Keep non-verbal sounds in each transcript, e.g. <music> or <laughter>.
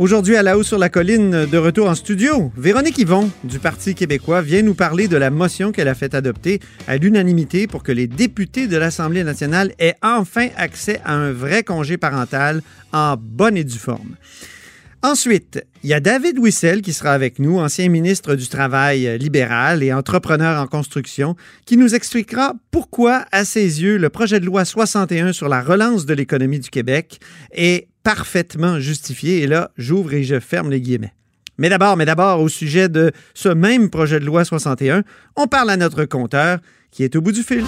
Aujourd'hui, à la haut sur la colline, de retour en studio, Véronique Yvon du Parti québécois vient nous parler de la motion qu'elle a fait adopter à l'unanimité pour que les députés de l'Assemblée nationale aient enfin accès à un vrai congé parental en bonne et due forme. Ensuite, il y a David Wissel qui sera avec nous, ancien ministre du Travail libéral et entrepreneur en construction, qui nous expliquera pourquoi, à ses yeux, le projet de loi 61 sur la relance de l'économie du Québec est parfaitement justifié. Et là, j'ouvre et je ferme les guillemets. Mais d'abord, mais d'abord, au sujet de ce même projet de loi 61, on parle à notre compteur qui est au bout du fil.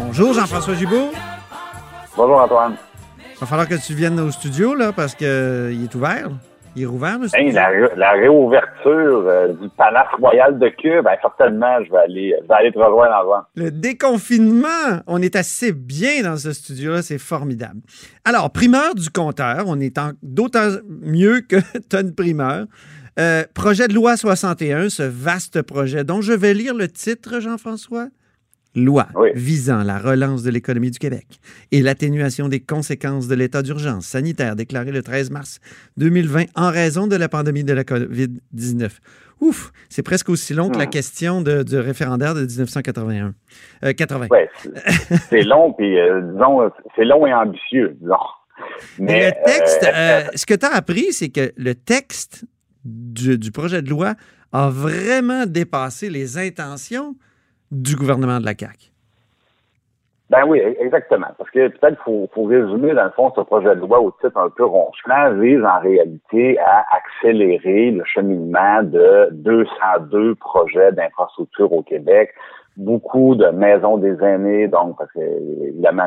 Bonjour Jean-François Gibault. Bonjour Antoine. Il va falloir que tu viennes au studio là, parce qu'il est ouvert. Il est rouvert, monsieur. Hey, la, la, réouverture euh, du Palace Royal de Cube, ben, certainement, je vais aller, je vais aller te rejoindre avant. Le déconfinement, on est assez bien dans ce studio-là, c'est formidable. Alors, primeur du compteur, on est d'autant mieux que <laughs> une primeur. Euh, projet de loi 61, ce vaste projet dont je vais lire le titre, Jean-François loi visant la relance de l'économie du Québec et l'atténuation des conséquences de l'état d'urgence sanitaire déclaré le 13 mars 2020 en raison de la pandémie de la COVID-19. Ouf, c'est presque aussi long que la hmm. question du référendaire de 1981. 80. Euh, c'est long, puis euh, disons, c'est long et ambitieux, disons. Mais, le texte, euh, ce que tu as appris, c'est que le texte du projet de loi a vraiment dépassé les intentions du gouvernement de la CAQ. Ben oui, exactement. Parce que peut-être qu'il faut, résumer, dans le fond, ce projet de loi au titre un peu ronchement vise en réalité à accélérer le cheminement de 202 projets d'infrastructure au Québec beaucoup de maisons des aînés, donc parce que évidemment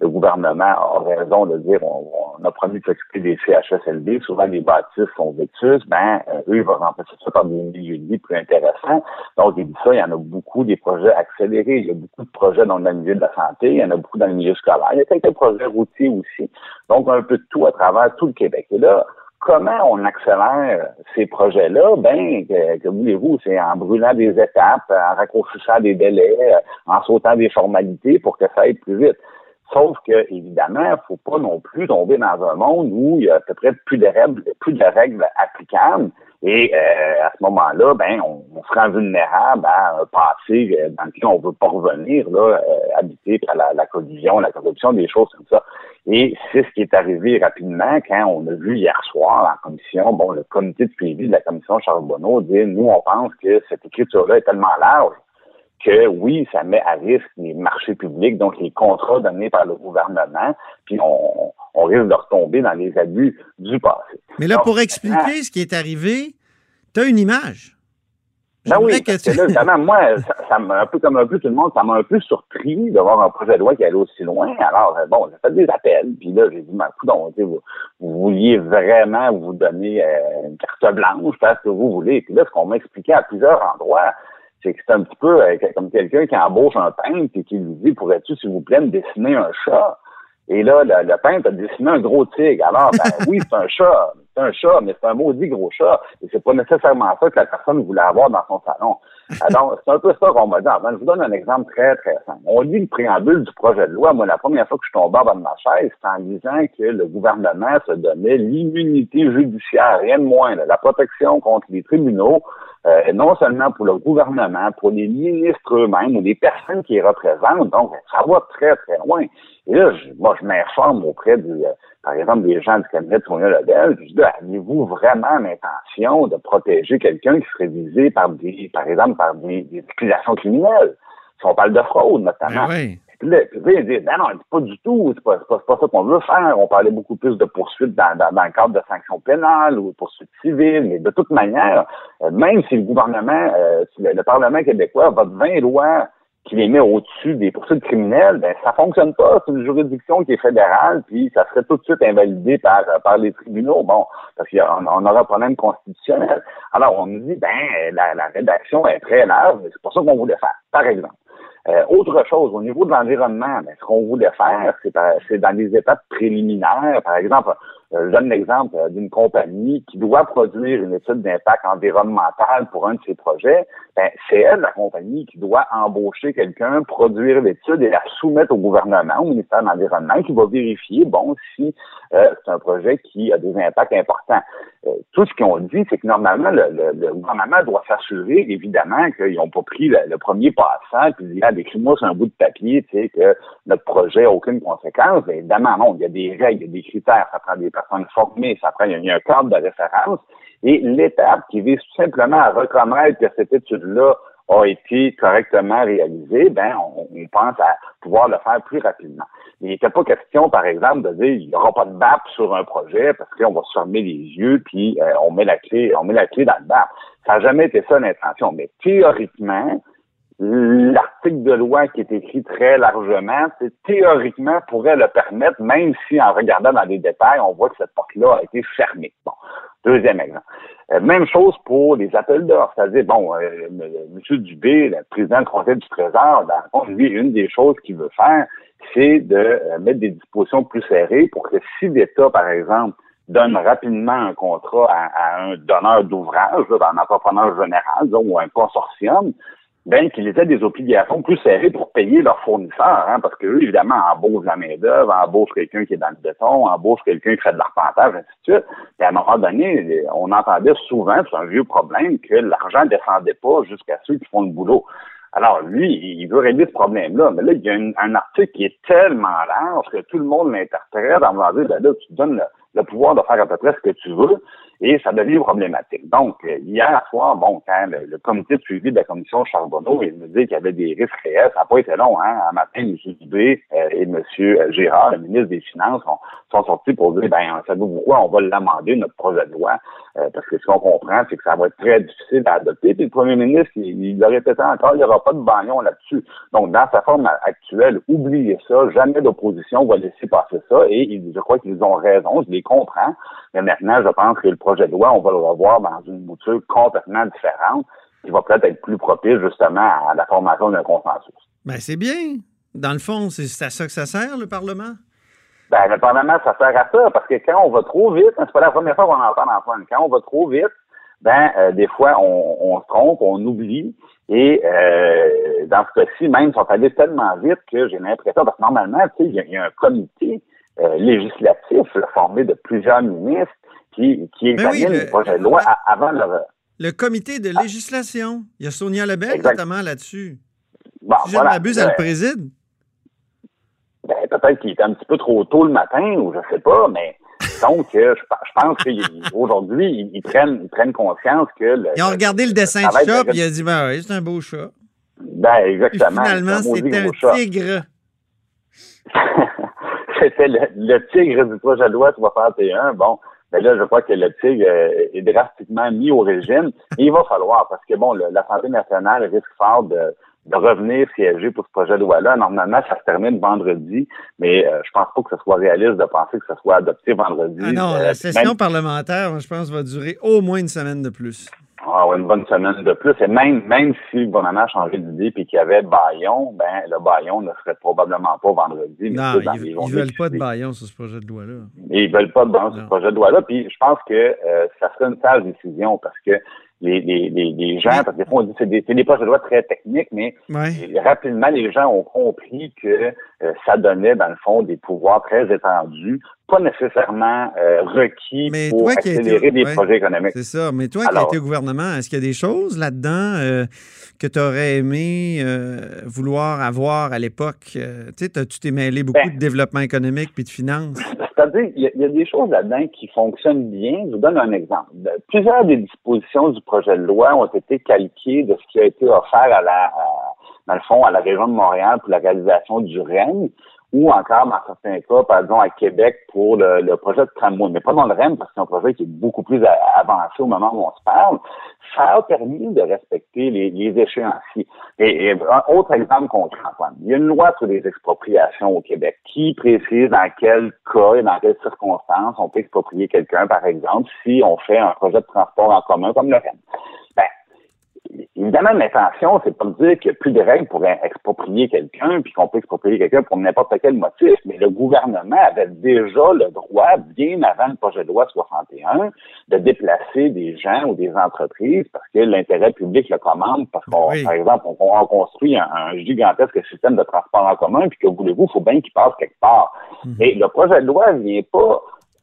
le, gouvernement a raison de dire on, a promis de s'occuper des CHSLD, souvent les bâtisses sont vétus, ben euh, eux ils vont remplacer ça par des milieux de vie plus intéressants. Donc il dit ça, il y en a beaucoup des projets accélérés, il y a beaucoup de projets dans le milieu de la santé, il y en a beaucoup dans le milieu scolaire, il y a quelques projets routiers aussi. Donc un peu de tout à travers tout le Québec. Et là, comment on accélère ces projets-là? Ben, que, voulez-vous? C'est en brûlant des étapes, en raccourcissant des délais, en sautant des formalités pour que ça aille plus vite. Sauf que, évidemment, il faut pas non plus tomber dans un monde où il y a à peu près plus de règles, plus de règles applicables. Et euh, à ce moment-là, ben, on, on, se rend vulnérable à un passé euh, dans lequel on veut pas revenir, là, euh, habité par la, la collusion, la corruption, des choses comme ça. Et c'est ce qui est arrivé rapidement quand on a vu hier soir en commission, bon, le comité de suivi de la commission Charbonneau dire, nous, on pense que cette écriture-là est tellement large que oui, ça met à risque les marchés publics, donc les contrats donnés par le gouvernement, puis on, on risque de retomber dans les abus du passé. Mais là, pour expliquer ce qui est arrivé, tu as une image. Ben oui, parce que là, moi, ça, m'a un peu comme un peu tout le monde, ça m'a un peu surpris de voir un projet de loi qui allait aussi loin. Alors, euh, bon, j'ai fait des appels, puis là, j'ai dit, ma donc, vous, vous vouliez vraiment vous donner euh, une carte blanche, faire ce que vous voulez. Puis là, ce qu'on m'a expliqué à plusieurs endroits, c'est que c'est un petit peu euh, comme quelqu'un qui embauche un peintre et qui lui dit, pourrais-tu, s'il vous plaît, me dessiner un chat? Et là, le, le peintre a dessiné un gros tigre. Alors, ben <laughs> oui, c'est un chat, c'est un chat, mais c'est un maudit gros chat. Et c'est pas nécessairement ça que la personne voulait avoir dans son salon. Alors, c'est un peu ça qu'on m'a dit. je vous donne un exemple très, très simple. On lit le préambule du projet de loi. Moi, la première fois que je suis tombé en bas de ma chaise, c'est en disant que le gouvernement se donnait l'immunité judiciaire, rien de moins, la protection contre les tribunaux, euh, non seulement pour le gouvernement, pour les ministres eux-mêmes ou les personnes qui les représentent. Donc, ça va très, très loin. Et là, je, moi, je m'informe auprès, du, euh, par exemple, des gens du cabinet de Sonia Lebel. Je dis, avez-vous vraiment l'intention de protéger quelqu'un qui serait visé par des, par exemple, par des, des accusations criminelles? Si on parle de fraude, notamment. Ben oui. Puis là, puis là, il dit, non, non, pas du tout, c'est pas, pas, pas, ça qu'on veut faire. On parlait beaucoup plus de poursuites dans, dans, dans le cadre de sanctions pénales ou de poursuites civiles, mais de toute manière, euh, même si le gouvernement, euh, si le, Parlement québécois vote 20 lois qui les met au-dessus des poursuites criminelles, ben ça fonctionne pas. C'est une juridiction qui est fédérale, puis ça serait tout de suite invalidé par, par les tribunaux. Bon, parce qu'on on aura un problème constitutionnel. Alors, on nous dit, ben, la, la rédaction est très large, mais c'est pas ça qu'on voulait faire, par exemple. Euh, autre chose, au niveau de l'environnement, ben, ce qu'on voulait faire, c'est dans les étapes préliminaires. Par exemple, je donne l'exemple euh, d'une compagnie qui doit produire une étude d'impact environnemental pour un de ses projets. Ben, c'est elle, la compagnie, qui doit embaucher quelqu'un, produire l'étude et la soumettre au gouvernement, au ministère de l'Environnement, qui va vérifier, bon, si c'est un projet qui a des impacts importants. tout ce qu'ils ont dit, c'est que normalement, le, gouvernement doit s'assurer, évidemment, qu'ils n'ont pas pris le, premier passant, puis écris-moi sur un bout de papier, tu sais, que notre projet n'a aucune conséquence. Évidemment, non, il y a des règles, il y a des critères, ça prend des formées, ça prend, il y a un cadre de référence. Et l'étape qui vise tout simplement à reconnaître que cette étude-là a été correctement réalisée, ben, on, pense à pouvoir le faire plus rapidement. Il n'était pas question, par exemple, de dire il n'y aura pas de BAP sur un projet parce qu'on va se fermer les yeux puis euh, on met la clé, on met la clé dans le BAP. Ça n'a jamais été ça l'intention. Mais théoriquement, l'article de loi qui est écrit très largement, théoriquement pourrait le permettre, même si en regardant dans les détails, on voit que cette porte-là a été fermée. Bon, deuxième exemple. Euh, même chose pour les appels d'offres. C'est-à-dire, bon, euh, M. Dubé, le président du Conseil du Trésor, dans lui, une des choses qu'il veut faire, c'est de euh, mettre des dispositions plus serrées pour que si l'État, par exemple, donne rapidement un contrat à, un donneur d'ouvrage, un entrepreneur général, ou un consortium, ben, qu'ils aient des obligations plus serrées pour payer leurs fournisseurs, hein, parce qu'eux, évidemment, embauchent la main-d'œuvre, embauchent quelqu'un qui est dans le béton, embauchent quelqu'un qui fait de l'arpentage, ainsi de suite. Et à un moment donné, on entendait souvent, c'est un vieux problème, que l'argent ne descendait pas jusqu'à ceux qui font le boulot. Alors, lui, il veut régler ce problème-là. Mais là, il y a un article qui est tellement large que tout le monde l'interprète en disant, ben là, tu donnes le, le pouvoir de faire à peu près ce que tu veux et ça devient problématique. Donc, euh, hier soir, bon, quand le, comité de suivi de la commission Charbonneau, il nous dit qu'il y avait des risques réels, ça n'a pas été long, hein. Un matin, M. Dubé euh, et M. Gérard, le ministre des Finances, sont, sortis pour dire, ben, savez-vous pourquoi on va l'amender, notre projet de loi, euh, parce que ce qu'on comprend, c'est que ça va être très difficile à adopter. Puis le premier ministre, il, il le répétait encore, il n'y aura pas de bagnon là-dessus. Donc, dans sa forme actuelle, oubliez ça, jamais d'opposition va laisser passer ça, et je crois qu'ils ont raison, les comprends, mais maintenant, je pense que le projet de loi, on va le revoir dans une mouture complètement différente qui va peut-être être plus propice justement à la formation d'un consensus. Ben, c'est bien. Dans le fond, c'est à ça que ça sert, le Parlement? Ben, le Parlement, ça sert à ça, parce que quand on va trop vite, c'est pas la première fois qu'on entend en quand on va trop vite, ben, euh, des fois, on, se trompe, on oublie, et euh, dans ce cas-ci, même, ça sont allés tellement vite que j'ai l'impression, parce que normalement, tu sais, il y, a un comité euh, législatif formé de plusieurs ministres qui, qui examine le, projet de loi avant le... Le comité de législation. Il y a Sonia Lebel notamment là-dessus. Bon, si je ne m'abuse, elle le préside. Ben, peut-être qu'il est un petit peu trop tôt le matin, ou je ne sais pas, mais donc, euh, je, pense qu'aujourd'hui, ils, prennent, ils prennent conscience que... Le, ils ont regardé le dessin du chat, puis il a dit, ben oui, c'est un beau chat. Ben, exactement. finalement, c'était un tigre. <laughs> c'était le, tigre du projet de loi 61. Bon, mais ben là, je crois que le tigre euh, est drastiquement mis au régime. Et il va falloir, parce que bon, la santé nationale risque fort de, de revenir siéger pour ce projet de loi-là. Normalement, ça se termine vendredi, mais euh, je pense pas que ce soit réaliste de penser que ce soit adopté vendredi. Ah non, la euh, session parlementaire, je pense, va durer au moins une semaine de plus. Ah une bonne semaine de plus. Et même, même si le gouvernement a changé d'idée et qu'il y avait Bayon, ben, le Bayon ne serait probablement pas vendredi. non, ils, ne veulent pas de Bayon sur ce projet de loi-là. Ils veulent pas de Bayon sur ce projet de loi-là. Puis je pense que euh, ça serait une sage décision parce que les, les, les, gens, parce que des fois, on dit c'est des, des projets de loi très techniques, mais rapidement, les gens ont compris que euh, ça donnait, dans le fond, des pouvoirs très étendus, pas nécessairement euh, requis pour accélérer des projets économiques. C'est ça. Mais toi qui as été au gouvernement, est-ce qu'il y a des choses là-dedans euh, que tu aurais aimé vouloir avoir à l'époque? tu sais, tu t'es mêlé beaucoup ben de développement économique puis de finances. C'est-à-dire, il y, a des choses là-dedans qui fonctionnent bien. Je vous donne un exemple. Plusieurs des dispositions du projet de loi ont été calquées de ce qui a été offert à la, dans le fond, à la région de Montréal pour la réalisation du REM ou encore, dans certains cas, par exemple, à Québec pour le, projet de tramway, mais pas dans le REM parce que c'est un projet qui est beaucoup plus avancé au moment où on se parle. Ça a permis de respecter les, les échéanciers. Et, un autre exemple concret, il y a une loi sur les expropriations au Québec qui précise dans quel cas et dans quelles circonstances on peut exproprier quelqu'un, par exemple, si on fait un projet de transport en commun comme le REM. Évidemment, l'intention, c'est pas de dire qu'il n'y a plus de règles pour exproprier quelqu'un, puis qu'on peut exproprier quelqu'un pour n'importe quel motif, mais le gouvernement avait déjà le droit, bien avant le projet de loi 61, de déplacer des gens ou des entreprises parce que l'intérêt public le commande, parce qu'on, par exemple, on, construit un, gigantesque système de transport en commun, puis que voulez-vous, il faut bien qu'il passe quelque part. Mhm. Et le projet de loi vient pas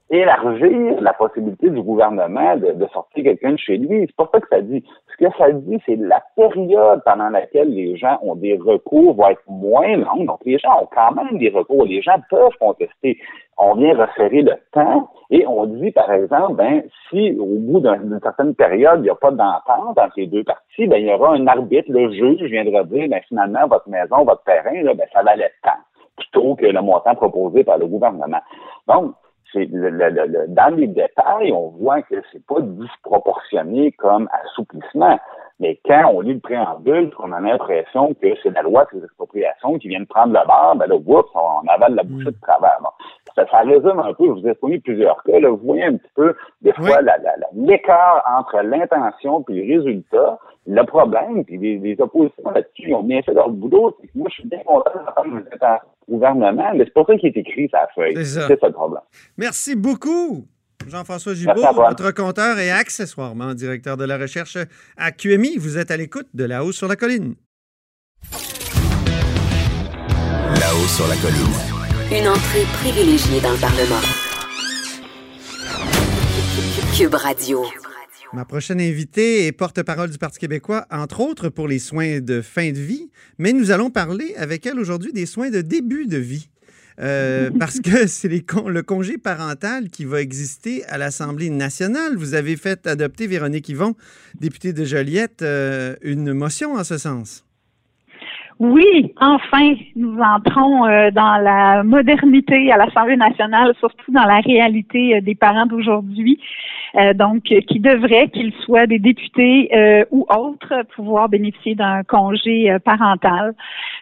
élargir la possibilité du gouvernement de, sortir quelqu'un de chez lui. C'est pas ça que ça dit. Ce que ça dit, c'est la période pendant laquelle les gens ont des recours va être moins longue. Donc, les gens ont quand même des recours. Les gens peuvent contester. On vient resserrer le temps et on dit, par exemple, ben, si au bout d'une certaine période, il n'y a pas d'entente entre les deux parties, ben, il y aura un arbitre, le juge viendra dire, ben, finalement, votre maison, votre terrain, là, ben, ça valait tant plutôt que le montant proposé par le gouvernement. Donc, c'est le, dans les détails, on voit que c'est pas disproportionné comme assouplissement. Mais quand on lit le préambule, on a l'impression que c'est la loi sur les expropriations qui vient de prendre le bar, ben là, oups, on avale la bouchée de travers. Ça, ça, résume un peu, je vous ai fourni plusieurs cas, là, vous voyez un petit peu, des fois, l'écart entre l'intention et le résultat. Le problème, puis les, oppositions là-dessus, ont bien fait leur boulot, c'est que moi, je suis bien content de faire gouvernement, mais c'est pas ça qui est écrit la feuille. C'est ça le problème. Merci beaucoup. Jean-François Gibault, votre compteur et accessoirement directeur de la recherche à QMI. Vous êtes à l'écoute de La-haut sur la colline. La-haut sur la colline. Une entrée privilégiée dans le Parlement. Cube Radio. Ma prochaine invitée est porte-parole du Parti québécois, entre autres pour les soins de fin de vie, mais nous allons parler avec elle aujourd'hui des soins de début de vie. Euh, <laughs> parce que c'est le congé parental qui va exister à l'Assemblée nationale. Vous avez fait adopter, Véronique Yvon, députée de Joliette, euh, une motion en ce sens. Oui, enfin, nous entrons euh, dans la modernité à l'Assemblée nationale, surtout dans la réalité euh, des parents d'aujourd'hui. Euh, donc, qui devraient, qu'ils soient des députés ou autres, pouvoir bénéficier d'un congé parental.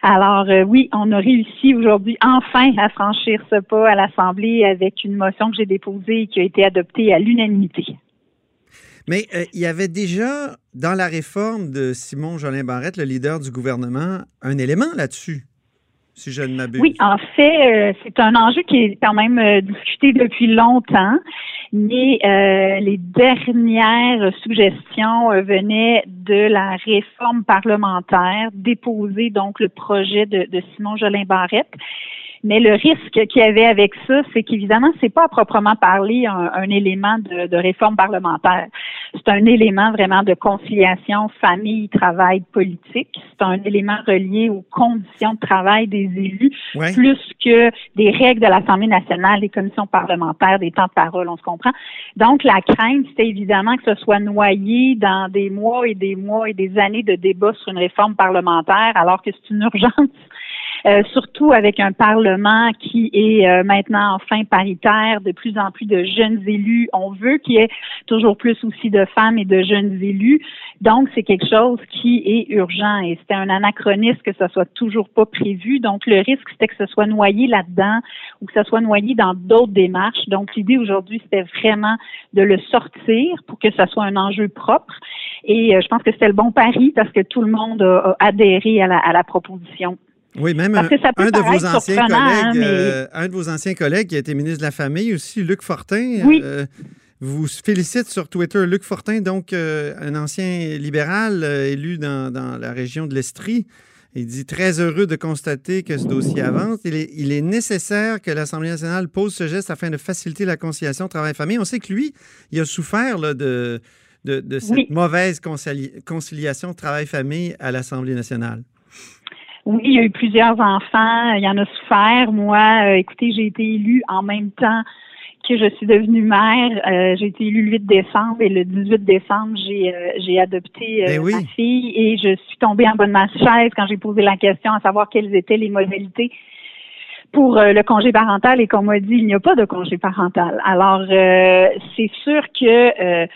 Alors, oui, on a réussi aujourd'hui enfin à franchir ce pas à l'Assemblée avec une motion que j'ai déposée et qui a été adoptée à l'unanimité. Mais euh, il y avait déjà, dans la réforme de Simon Jolin Barrette, le leader du gouvernement, un élément là-dessus, si je ne m'abuse. Oui, en fait, euh, c'est un enjeu qui est quand même euh, discuté depuis longtemps, mais les dernières suggestions venaient de la réforme parlementaire, déposée donc le projet de, Simon Jolin Barrette. Mais le risque qu'il y avait avec ça, c'est qu'évidemment, c'est pas à proprement parler un, élément de, réforme parlementaire. C'est un élément vraiment de conciliation famille, travail, politique. C'est un élément relié aux conditions de travail des élus, plus que des règles de l'Assemblée nationale, des commissions parlementaires, des temps de parole, on se comprend. Donc, la crainte, c'était évidemment que ce soit noyé dans des mois et des mois et des années de débats sur une réforme parlementaire, alors que c'est une urgence euh, surtout avec un Parlement qui est euh, maintenant enfin paritaire, de plus en plus de jeunes élus. On veut qu'il y ait toujours plus aussi de femmes et de jeunes élus. Donc, c'est quelque chose qui est urgent et c'était un anachronisme que ça soit toujours pas prévu. Donc, le risque, c'était que ce soit noyé là-dedans ou que ça soit noyé dans d'autres démarches. Donc, l'idée aujourd'hui, c'était vraiment de le sortir pour que ça soit un enjeu propre. Et euh, je pense que c'était le bon pari parce que tout le monde a, adhéré à la, à la proposition. Oui, même un, de vos anciens hein, collègues, euh, un de vos anciens collègues qui a été ministre de la Famille aussi, Luc Fortin, euh, vous félicite sur Twitter. Luc Fortin, donc euh, un ancien libéral élu dans, la région de l'Estrie. Il dit très heureux de constater que ce dossier avance. Il est, il est nécessaire que l'Assemblée nationale pose ce geste afin de faciliter la conciliation travail-famille. On sait que lui, il a souffert de, de, cette mauvaise conciliation travail-famille à l'Assemblée nationale. Oui, il y a eu plusieurs enfants, il y en a souffert. Moi, euh, écoutez, j'ai été élue en même temps que je suis devenue mère, euh, j'ai été élue le 8 décembre et le 18 décembre, j'ai euh, j'ai adopté Ben oui. ma fille et je suis tombée en bas de ma chaise quand j'ai posé la question à savoir quelles étaient les modalités pour euh, le congé parental et qu'on m'a dit il n'y a pas de congé parental. Alors euh, c'est sûr que euh,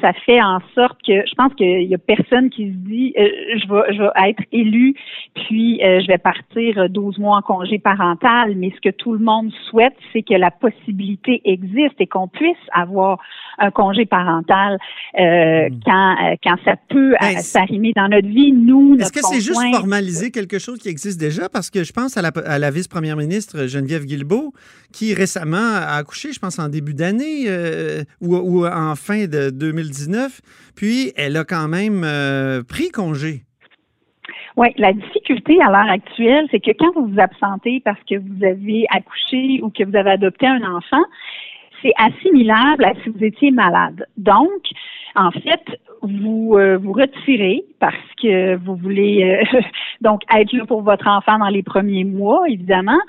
ça fait en sorte que je pense qu'il y a personne qui se dit euh, je vais je vais être élu puis euh, je vais partir 12 mois en congé parental. Mais ce que tout le monde souhaite c'est que la possibilité existe et qu'on puisse avoir un congé parental euh, quand euh, quand ça peut Ben, euh, s'arrimer dans notre vie. Nous Est-ce que c'est juste formaliser quelque chose qui existe déjà? Parce que je pense à la, à la vice-première ministre Geneviève Guilbeault, qui récemment a accouché, je pense, en début d'année euh, ou, ou en fin de 2019. Puis, elle a quand même euh, pris congé. Oui, la difficulté à l'heure actuelle, c'est que quand vous vous absentez parce que vous avez accouché ou que vous avez adopté un enfant, c'est assimilable à si vous étiez malade. Donc, en fait, vous euh, vous retirez parce que vous voulez euh, <laughs> donc être là pour votre enfant dans les premiers mois, évidemment,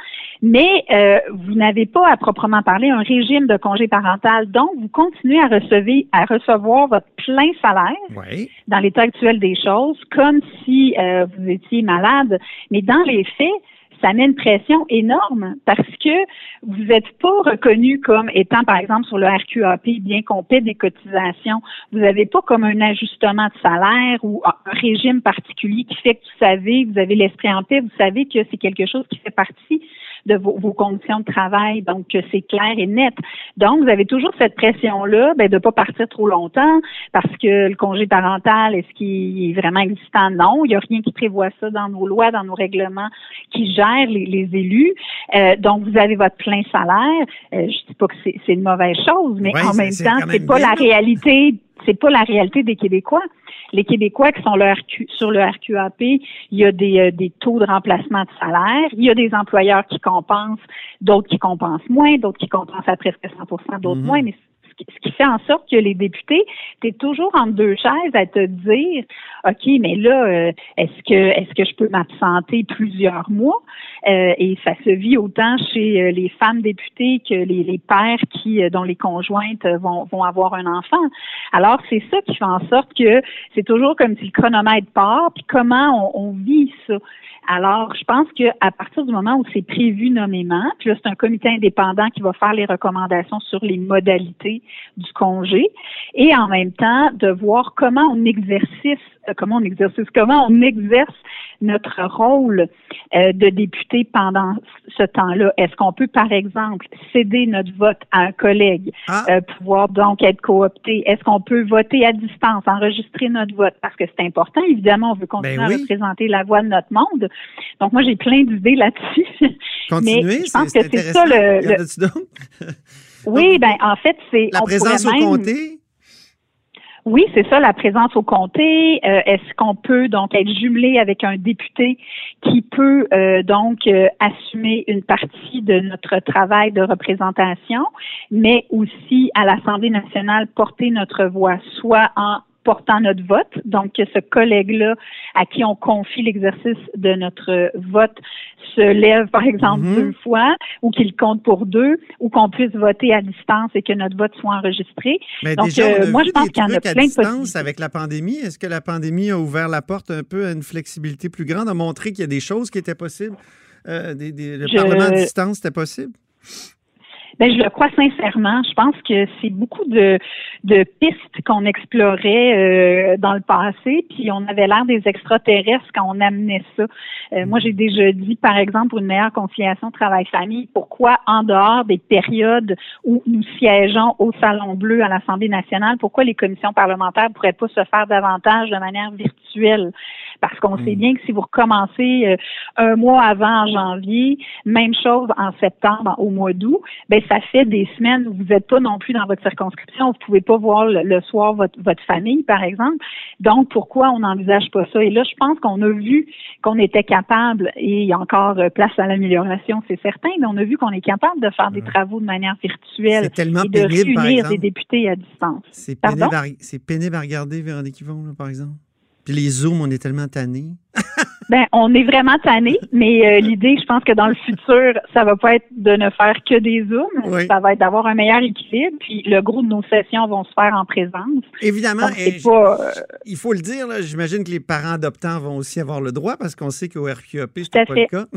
mais euh, vous n'avez pas à proprement parler un régime de congé parental, donc vous continuez à recevoir à recevoir votre plein salaire Oui. dans l'état actuel des choses, comme si euh, vous étiez malade. Mais dans les faits, ça met une pression énorme parce que vous n'êtes pas reconnu comme étant, par exemple, sur le RQAP, bien qu'on paie des cotisations. Vous n'avez pas comme un ajustement de salaire ou un régime particulier qui fait que vous savez, vous avez l'esprit en paix, vous savez que c'est quelque chose qui fait partie de vos, vos conditions de travail, donc que c'est clair et net. Donc, vous avez toujours cette pression-là ben, de ne pas partir trop longtemps parce que le congé parental, est-ce qu'il est vraiment existant? Non, il n'y a rien qui prévoit ça dans nos lois, dans nos règlements qui gèrent les, les élus. Euh, donc, vous avez votre plein salaire. Euh, je dis pas que c'est une mauvaise chose, mais Ouais, en même temps, c'est pas bien, la réalité. C'est pas la réalité des Québécois. Les Québécois qui sont le RQ, sur le RQAP, il y a des, euh, des taux de remplacement de salaire. Il y a des employeurs qui compensent, d'autres qui compensent moins, d'autres qui compensent à presque 100% d'autres Mhm. moins. Mais ce qui fait en sorte que les députés, tu es toujours entre deux chaises à te dire, OK, mais là, euh, est-ce que est-ce que je peux m'absenter plusieurs mois? Euh, et ça se vit autant chez euh, les femmes députées que les, les pères qui, euh, dont les conjointes vont, vont avoir un enfant. Alors, c'est ça qui fait en sorte que c'est toujours comme si le chronomètre part, puis comment on, on vit ça. Alors, je pense qu'à partir du moment où c'est prévu nommément, puis là, c'est un comité indépendant qui va faire les recommandations sur les modalités du congé, et en même temps, de voir comment on exercice, euh, comment on exercice, comment on exerce notre rôle euh, de député pendant ce temps-là. Est-ce qu'on peut, par exemple, céder notre vote à un collègue, Ah. euh, pouvoir donc être coopté? Est-ce qu'on peut voter à distance, enregistrer notre vote? Parce que c'est important, évidemment, on veut continuer Ben oui. à représenter la voix de notre monde. Donc, moi, j'ai plein d'idées là-dessus. <laughs> Continuer, Mais je pense que c'est ça le- <laughs> oui, ben en fait, c'est La on présence au même- comté? Oui, c'est ça, la présence au comté. Euh, Est-ce qu'on peut donc être jumelé avec un député qui peut euh, donc euh, assumer une partie de notre travail de représentation, mais aussi à l'Assemblée nationale porter notre voix, soit en portant notre vote, donc que ce collègue-là à qui on confie l'exercice de notre vote se lève, par exemple, Mhm. deux fois, ou qu'il compte pour deux, ou qu'on puisse voter à distance et que notre vote soit enregistré. Mais Donc, déjà, euh, moi, je pense qu'il y en a plein de distance possibilités. avec la pandémie. Est-ce que la pandémie a ouvert la porte un peu à une flexibilité plus grande, a montré qu'il y a des choses qui étaient possibles? Euh, des- des- le Je- Parlement à distance, c'était possible? Ben, je le crois sincèrement. Je pense que c'est beaucoup de, de pistes qu'on explorait euh, dans le passé, puis on avait l'air des extraterrestres quand on amenait ça. Euh, moi, j'ai déjà dit, par exemple, pour une meilleure conciliation travail-famille, pourquoi en dehors des périodes où nous siégeons au Salon Bleu à l'Assemblée nationale, pourquoi les commissions parlementaires pourraient pas se faire davantage de manière virtuelle? Parce qu'on sait bien que si vous recommencez euh, un mois avant en janvier, même chose en septembre, au mois d'août, ben ça fait des semaines où vous n'êtes pas non plus dans votre circonscription, vous pouvez pas voir le, le soir votre, votre famille, par exemple. Donc, pourquoi on n'envisage pas ça? Et là, je pense qu'on a vu qu'on était capable, et il y a encore euh, place à l'amélioration, c'est certain, mais on a vu qu'on est capable de faire des travaux de manière virtuelle tellement et de pénible, réunir des députés à distance. C'est pénible, pénible à regarder, Véronique Yvon, là, par exemple. Puis les Zooms, on est tellement tannés. <laughs> Ben, on est vraiment tanné, mais euh, l'idée, je pense que dans le futur, ça va pas être de ne faire que des zooms, ça va être d'avoir un meilleur équilibre. Puis le gros de nos sessions vont se faire en présence. Évidemment, euh, il faut le dire, j'imagine que les parents adoptants vont aussi avoir le droit parce qu'on sait qu'au RQAP, c'est pas le cas. <laughs>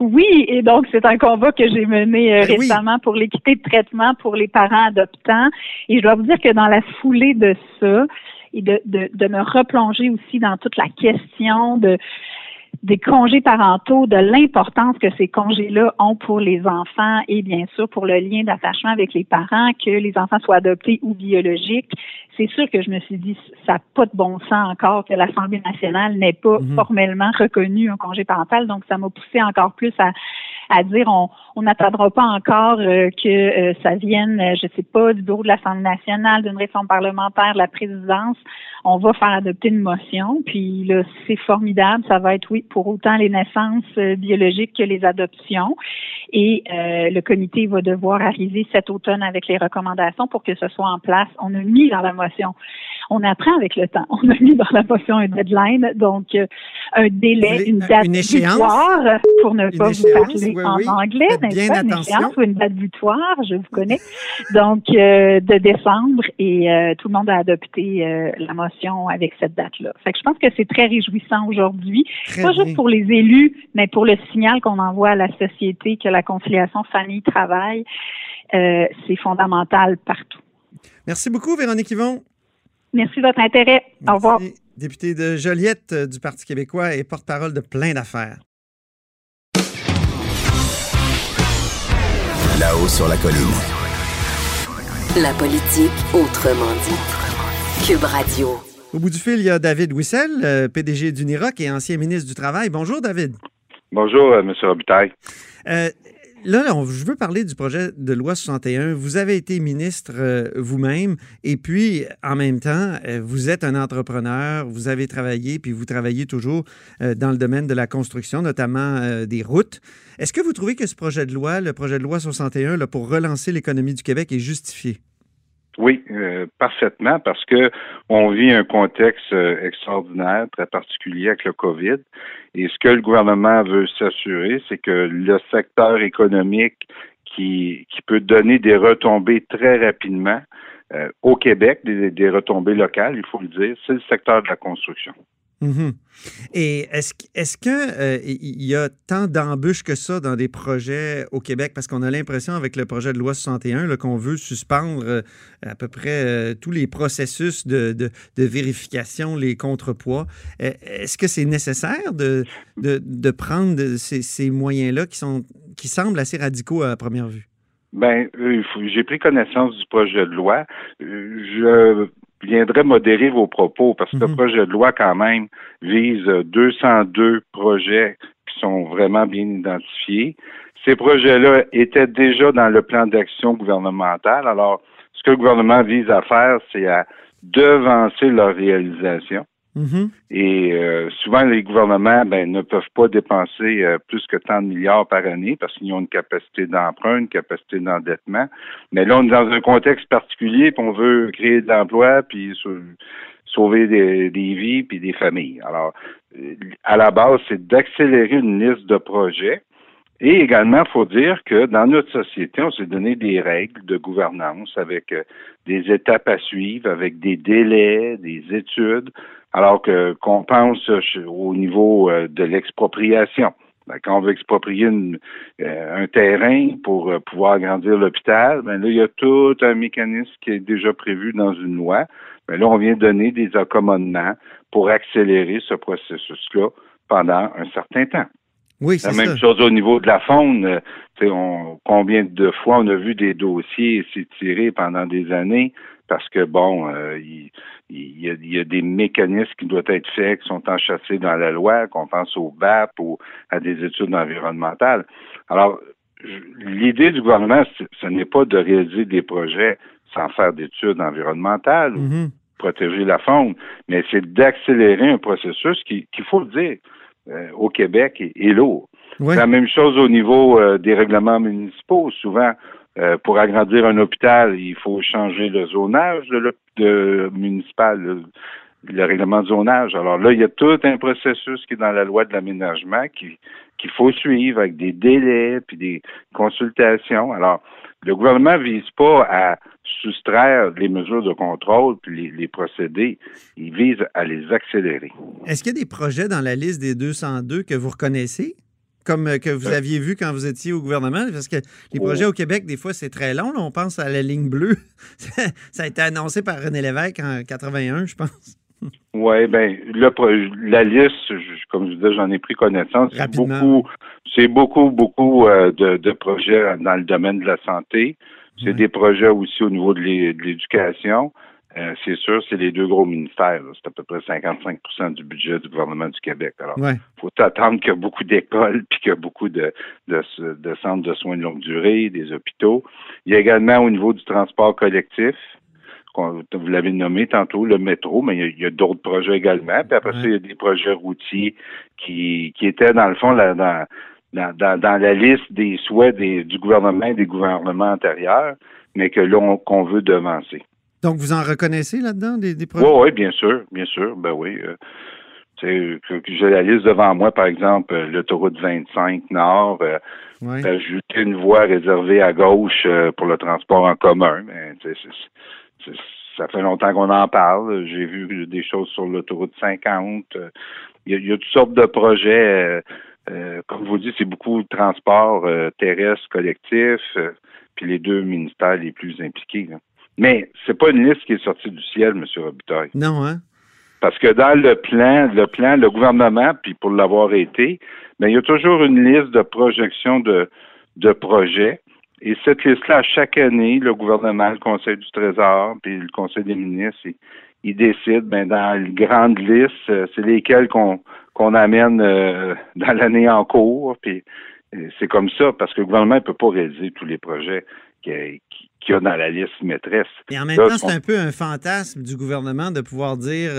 Oui, et donc c'est un combat que j'ai mené euh, ben récemment pour l'équité de traitement pour les parents adoptants. Et je dois vous dire que dans la foulée de ça, et de, de, de me replonger aussi dans toute la question de des congés parentaux, de l'importance que ces congés-là ont pour les enfants et bien sûr pour le lien d'attachement avec les parents, que les enfants soient adoptés ou biologiques. C'est sûr que je me suis dit, ça n'a pas de bon sens encore que l'Assemblée nationale n'ait pas mhm. formellement reconnu un congé parental. Donc, ça m'a poussé encore plus à, à dire on n'attendra pas encore euh, que euh, ça vienne, euh, je sais pas, du bureau de l'Assemblée nationale, d'une réforme parlementaire, de la présidence. On va faire adopter une motion, puis là, c'est formidable. Ça va être, oui, pour autant les naissances biologiques que les adoptions. Et le comité va devoir arriver cet automne avec les recommandations pour que ce soit en place. On a mis dans la motion on apprend avec le temps. On a mis dans la motion un deadline, donc euh, un délai, une date butoir, pour ne pas vous parler en anglais, n'est-ce pas? Une échéance ou une date butoir, je vous connais. Donc, euh, de décembre, et euh, tout le monde a adopté la motion avec cette date-là. Fait que je pense que c'est très réjouissant aujourd'hui, pas juste pour les élus, mais pour le signal qu'on envoie à la société que la conciliation famille-travail, c'est fondamental partout. Merci beaucoup, Véronique Yvon. Merci de votre intérêt. Au revoir. Député de Joliette euh, du Parti québécois et porte-parole de plein d'affaires. Là-haut sur la colline. La politique autrement dit. Cube Radio. Au bout du fil, il y a David Wissel, euh, PDG d'Uniroc et ancien ministre du Travail. Bonjour, David. Bonjour, euh, M. Robitaille. Là, je veux parler du projet de loi 61. Vous avez été ministre euh, vous-même et puis, en même temps, euh, vous êtes un entrepreneur, vous avez travaillé, puis vous travaillez toujours euh, dans le domaine de la construction, notamment des routes. Est-ce que vous trouvez que ce projet de loi, le projet de loi 61, là, pour relancer l'économie du Québec, est justifié? Oui, euh, parfaitement, parce que on vit un contexte euh, extraordinaire, très particulier avec le COVID. Et ce que le gouvernement veut s'assurer, c'est que le secteur économique qui, qui peut donner des retombées très rapidement euh, au Québec, des, des retombées locales, il faut le dire, c'est le secteur de la construction. Mhm. Et est-ce est qu'il euh, y a tant d'embûches que ça dans des projets au Québec? Parce qu'on a l'impression avec le projet de loi 61 qu'on veut suspendre euh, à peu près euh, tous les processus de, de, vérification, les contrepoids. Est-ce que c'est nécessaire de, de, prendre ces, ces moyens-là qui, sont, qui semblent assez radicaux à première vue? Ben, j'ai pris connaissance du projet de loi. Je viendrait modérer vos propos parce que le mhm. projet de loi, quand même, vise 202 projets qui sont vraiment bien identifiés. Ces projets-là étaient déjà dans le plan d'action gouvernemental. Alors, ce que le gouvernement vise à faire, c'est à devancer leur réalisation. Mm-hmm. Et euh, souvent, les gouvernements ben, ne peuvent pas dépenser euh, plus que tant de milliards par année parce qu'ils ont une capacité d'emprunt, une capacité d'endettement. Mais là, on est dans un contexte particulier, puis on veut créer de l'emploi, puis sauver des, des, vies, puis des familles. Alors, à la base, c'est d'accélérer une liste de projets. Et également, il faut dire que dans notre société, on s'est donné des règles de gouvernance avec euh, des étapes à suivre, avec des délais, des études alors que qu'on pense au niveau euh, de l'expropriation. Ben, quand on veut exproprier euh, un terrain pour euh, pouvoir agrandir l'hôpital, ben là, il y a tout un mécanisme qui est déjà prévu dans une loi. Ben là, on vient donner des accommodements pour accélérer ce processus-là pendant un certain temps. Oui, c'est La même chose au niveau de la faune. On, combien de fois on a vu des dossiers s'étirer pendant des années parce que, bon, euh, il, y a, des mécanismes qui doivent être faits, qui sont enchâssés dans la loi, qu'on pense au BAP ou à des études environnementales. Alors, l'idée du gouvernement, ce n'est pas de réaliser des projets sans faire d'études environnementales ou mm-hmm. protéger la faune, mais c'est d'accélérer un processus qui, qu'il faut le dire, euh, au Québec est, lourd. C'est la même chose au niveau euh, des règlements municipaux. Souvent, euh, pour agrandir un hôpital, il faut changer le zonage de, municipal. le règlement de zonage. Alors là, il y a tout un processus qui est dans la loi de l'aménagement qui qu'il faut suivre avec des délais puis des consultations. Alors, le gouvernement vise pas à soustraire les mesures de contrôle puis les, procédés. Il vise à les accélérer. Est-ce qu'il y a des projets dans la liste des 202 que vous reconnaissez? Comme euh, que vous euh. aviez vu quand vous étiez au gouvernement? Parce que les projets au Québec, des fois, c'est très long. on pense à la ligne bleue. <laughs> Ça a été annoncé par René Lévesque en 81, je pense. Oui, ben la liste, comme je disais, j'en ai pris connaissance. C'est beaucoup, c'est beaucoup, beaucoup euh, de, projets dans le domaine de la santé. C'est des projets aussi au niveau de l'éducation. Euh, c'est sûr, c'est les deux gros ministères. C'est à peu près 55% du budget du gouvernement du Québec. Alors, il faut attendre qu'il y a beaucoup d'écoles puis qu'il y a beaucoup de, de, centres de soins de longue durée, des hôpitaux. Il y a également au niveau du transport collectif, vous l'avez nommé tantôt, le métro, mais il y a, d'autres projets également. Puis après ça, il y a des projets routiers qui, qui étaient, dans le fond, là, dans, dans, dans, la liste des souhaits des, du gouvernement et des gouvernements antérieurs, mais que là, qu'on veut devancer. Donc, vous en reconnaissez là-dedans, des, projets? Oui, oui, bien sûr, bien sûr, ben oui. Euh, j'ai la liste devant moi, par exemple, euh, l'autoroute 25 Nord, euh, ajouter une voie réservée à gauche euh, pour le transport en commun. Mais, ça fait longtemps qu'on en parle. J'ai vu des choses sur l'autoroute 50. Il y, a, toutes sortes de projets. comme vous dites, c'est beaucoup de transport terrestre collectif, puis les deux ministères les plus impliqués. Mais c'est pas une liste qui est sortie du ciel, M. Robitaille. Non, hein? Parce que dans le plan, le plan, le gouvernement, puis pour l'avoir été, mais il y a toujours une liste de projections de, de projets. Et cette liste-là, chaque année, le gouvernement, le Conseil du Trésor, puis le Conseil des ministres, ils, décident, ben, dans une grande liste, euh, c'est lesquels qu'on qu'on amène euh, dans l'année en cours. Puis euh, c'est comme ça, parce que le gouvernement ne peut pas réaliser tous les projets qu'il y a dans la liste maîtresse. Et en même temps, c'est un peu un fantasme du gouvernement de pouvoir dire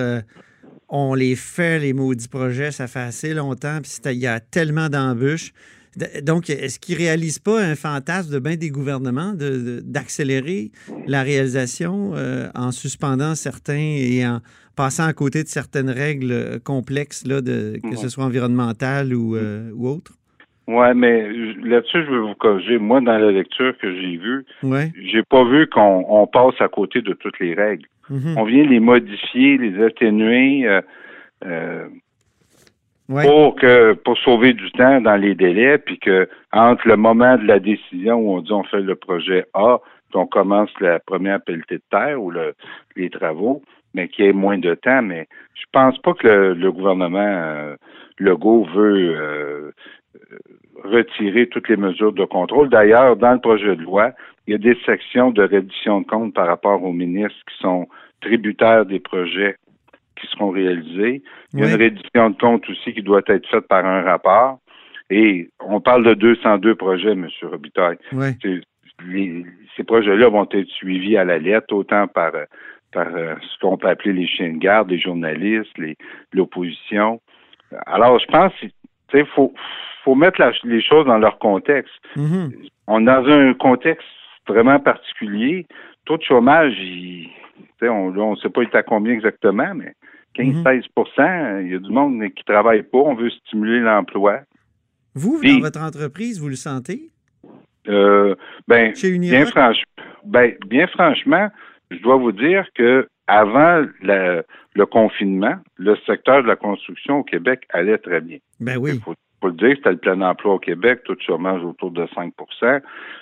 on les fait, les maudits projets, ça fait assez longtemps, puis il y a tellement d'embûches. Donc, est-ce qu'ils ne réalisent pas un fantasme de bien des gouvernements d'accélérer la réalisation euh, en suspendant certains et en passant à côté de certaines règles euh, complexes, là, de, que ce soit environnementales ou, euh, ou autres? Oui, mais là-dessus, je veux vous corriger. Moi, dans la lecture que j'ai vue, ouais. j'ai pas vu qu'on passe à côté de toutes les règles. Mm-hmm. On vient les modifier, les atténuer. Euh, pour que pour sauver du temps dans les délais, puis que entre le moment de la décision où on dit on fait le projet A, puis on commence la première pelletée de terre ou le, les travaux, mais qu'il y ait moins de temps. Mais je pense pas que le, gouvernement euh, Legault veut euh, retirer toutes les mesures de contrôle. D'ailleurs, dans le projet de loi, il y a des sections de reddition de comptes par rapport aux ministres qui sont tributaires des projets qui seront réalisés. Il y a une reddition de compte aussi qui doit être faite par un rapport. Et on parle de 202 projets, M. Robitaille. ces projets-là vont être suivis à la lettre, autant par, par euh, ce qu'on peut appeler les chiens de garde, les journalistes, l'opposition. Alors, je pense qu'il faut, faut mettre les choses dans leur contexte. Mm-hmm. On est dans un contexte vraiment particulier. Taux de chômage, il, on ne sait pas à combien exactement, mais 15-16 mhm. il y a du monde qui ne travaille pas. On veut stimuler l'emploi. Vous, dans votre entreprise, vous le sentez? Euh, ben, bien, ben, bien franchement, je dois vous dire que avant le confinement, le secteur de la construction au Québec allait très bien. Ben oui. Il faut, le dire, c'était le plein d'emploi au Québec, taux de chômage autour de 5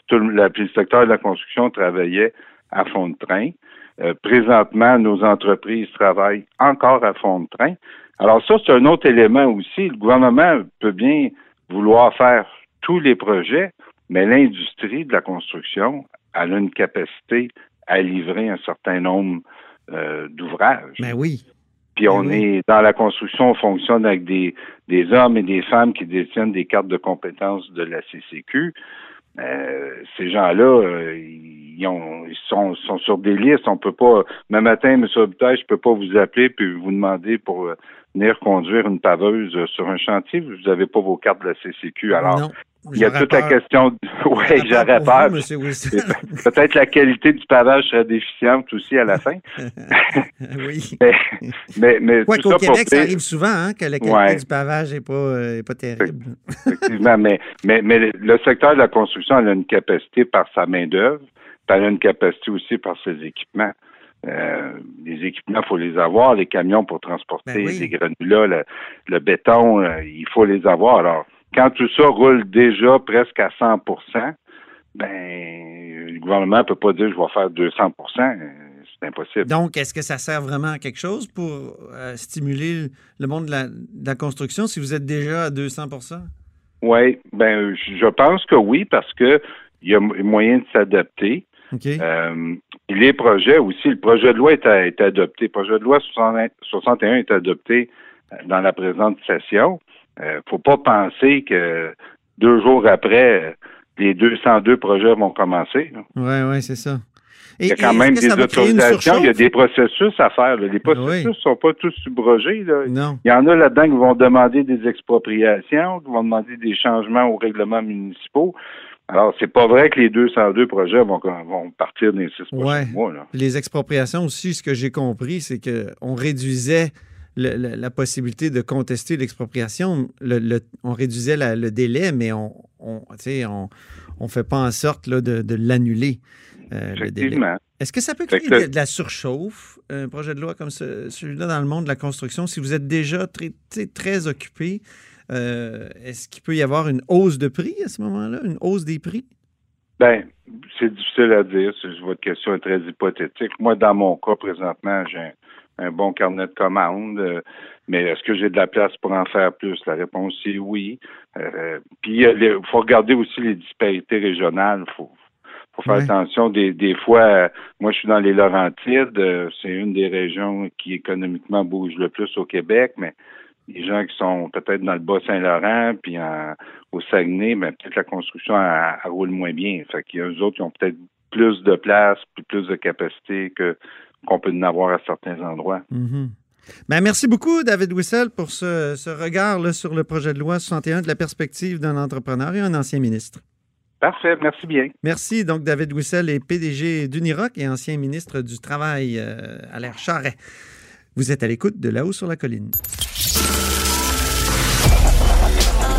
Tout le, le secteur de la construction travaillait à fond de train. Euh, présentement, nos entreprises travaillent encore à fond de train. Alors ça, c'est un autre élément aussi. Le gouvernement peut bien vouloir faire tous les projets, mais l'industrie de la construction a une capacité à livrer un certain nombre euh, d'ouvrages. Mais ben oui. Puis ben on est dans la construction, on fonctionne avec des, des hommes et des femmes qui détiennent des cartes de compétences de la CCQ. Euh, ces gens-là, euh, ils, ont, ils sont, sont, sur des listes. On peut pas. Même matin, M. Robitaille, je peux pas vous appeler puis vous demander pour euh, venir conduire une paveuse sur un chantier. Vous n'avez pas vos cartes de la CCQ. Alors, il y a toute la question. <laughs> Oui, j'aurais peur. Peut-être la qualité du pavage serait déficiente aussi à la fin. <laughs> oui. <laughs> mais, mais, Quoi qu'au Québec, ça arrive souvent hein, que la qualité du pavage n'est pas, euh, pas terrible. Effectivement, mais, mais, mais le secteur de la construction elle a une capacité par sa main-d'œuvre, elle a une capacité aussi par ses équipements. Euh, les équipements, il faut les avoir, les camions pour transporter ben les granulats, le, béton, euh, il faut les avoir. Alors, quand tout ça roule déjà presque à 100% ben le gouvernement ne peut pas dire je vais faire 200% c'est impossible. Donc, est-ce que ça sert vraiment à quelque chose pour euh, stimuler le monde de la, construction si vous êtes déjà à 200% Oui, ben je pense que oui, parce que il y a moyen de s'adapter. Euh, les projets aussi, le projet de loi est, adopté. Le projet de loi 61 est adopté euh, dans la présente session. Ne euh, faut pas penser que deux jours après, les 202 projets vont commencer. Oui, oui, c'est ça. il y a quand même des autorisations, il y a des processus à faire. Les processus ne sont pas tous subrogés. Non. Il y en a là-dedans qui vont demander des expropriations, qui vont demander des changements aux règlements municipaux. Alors, c'est pas vrai que les 202 projets vont, vont partir dans les six prochains mois. Les expropriations aussi, ce que j'ai compris, c'est qu'on réduisait la possibilité de contester l'expropriation. on réduisait le délai, mais on on, on, fait pas en sorte là, de, l'annuler. Euh, Est-ce que ça peut créer de, la surchauffe, un projet de loi comme celui-là dans le monde de la construction, si vous êtes déjà très, très occupé? Euh, est-ce qu'il peut y avoir une hausse de prix à ce moment-là, une hausse des prix? Ben, c'est difficile à dire. Votre question est très hypothétique. Moi, dans mon cas, présentement, j'ai un, bon carnet de commandes. Euh, mais est-ce que j'ai de la place pour en faire plus? La réponse est oui. Euh, puis il faut regarder aussi les disparités régionales. Il faut, faire attention. Des, des fois, moi je suis dans les Laurentides, c'est une des régions qui économiquement bouge le plus au Québec, mais les gens qui sont peut-être dans le Bas-Saint-Laurent, puis au Saguenay, mais peut-être la construction roule moins bien. Fait qu'il y a eux autres qui ont peut-être plus de place, plus de capacité que qu'on peut en avoir à certains endroits. Mm-hmm. Ben, merci beaucoup, David Wissel, pour ce, regard là, sur le projet de loi 61 de la perspective d'un entrepreneur et un ancien ministre. Parfait, merci bien. Merci. Donc, David Wissel est PDG d'Uniroc et ancien ministre du Travail euh, à l'air Charret. Vous êtes à l'écoute de là-haut sur la colline.